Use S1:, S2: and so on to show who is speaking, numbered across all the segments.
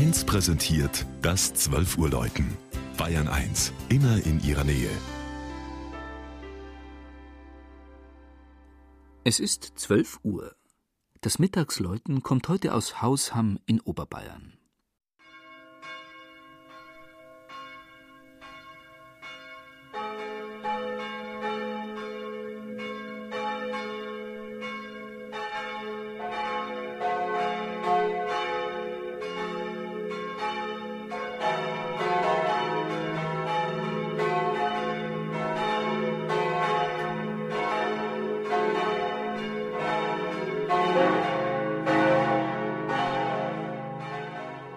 S1: 1 präsentiert das 12 Uhr Läuten. Bayern 1, immer in ihrer Nähe.
S2: Es ist 12 Uhr. Das Mittagsläuten kommt heute aus Hausham in Oberbayern.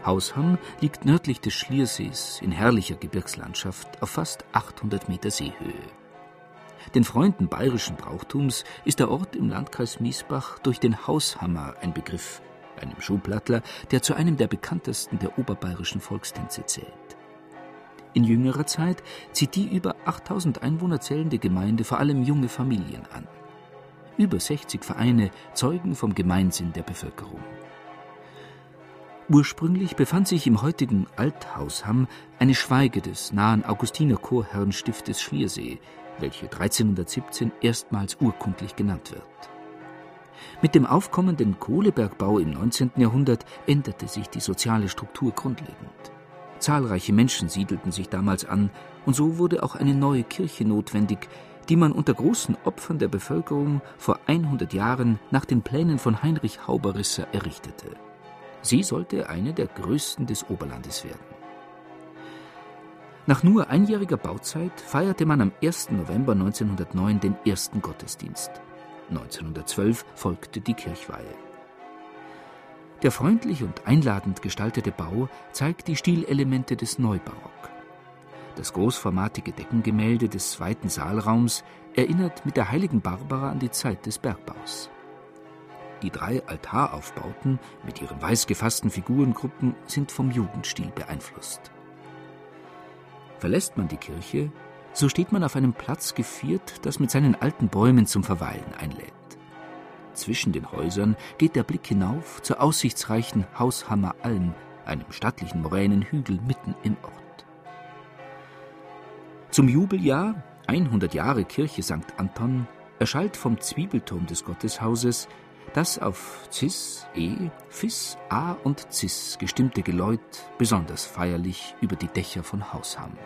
S2: Hausham liegt nördlich des Schliersees in herrlicher Gebirgslandschaft auf fast 800 Meter Seehöhe. Den Freunden bayerischen Brauchtums ist der Ort im Landkreis Miesbach durch den Haushammer ein Begriff, einem Schuhplattler, der zu einem der bekanntesten der oberbayerischen Volkstänze zählt. In jüngerer Zeit zieht die über 8000 Einwohner zählende Gemeinde vor allem junge Familien an. Über 60 Vereine zeugen vom Gemeinsinn der Bevölkerung. Ursprünglich befand sich im heutigen Althausham eine Schweige des nahen Augustinerchorherrenstiftes Schliersee, welche 1317 erstmals urkundlich genannt wird. Mit dem aufkommenden Kohlebergbau im 19. Jahrhundert änderte sich die soziale Struktur grundlegend. Zahlreiche Menschen siedelten sich damals an, und so wurde auch eine neue Kirche notwendig, die man unter großen Opfern der Bevölkerung vor 100 Jahren nach den Plänen von Heinrich Hauberrisser errichtete. Sie sollte eine der größten des Oberlandes werden. Nach nur einjähriger Bauzeit feierte man am 1. November 1909 den ersten Gottesdienst. 1912 folgte die Kirchweihe. Der freundlich und einladend gestaltete Bau zeigt die Stilelemente des Neubarock. Das großformatige Deckengemälde des zweiten Saalraums erinnert mit der heiligen Barbara an die Zeit des Bergbaus. Die drei Altaraufbauten mit ihren weiß gefassten Figurengruppen sind vom Jugendstil beeinflusst. Verlässt man die Kirche, so steht man auf einem Platz geviert, das mit seinen alten Bäumen zum Verweilen einlädt. Zwischen den Häusern geht der Blick hinauf zur aussichtsreichen Haushammer Alm, einem stattlichen Moränenhügel mitten im Ort. Zum Jubeljahr 100 Jahre Kirche St. Anton erschallt vom Zwiebelturm des Gotteshauses das auf Cis, E, Fis, A und Cis gestimmte Geläut besonders feierlich über die Dächer von Hausham.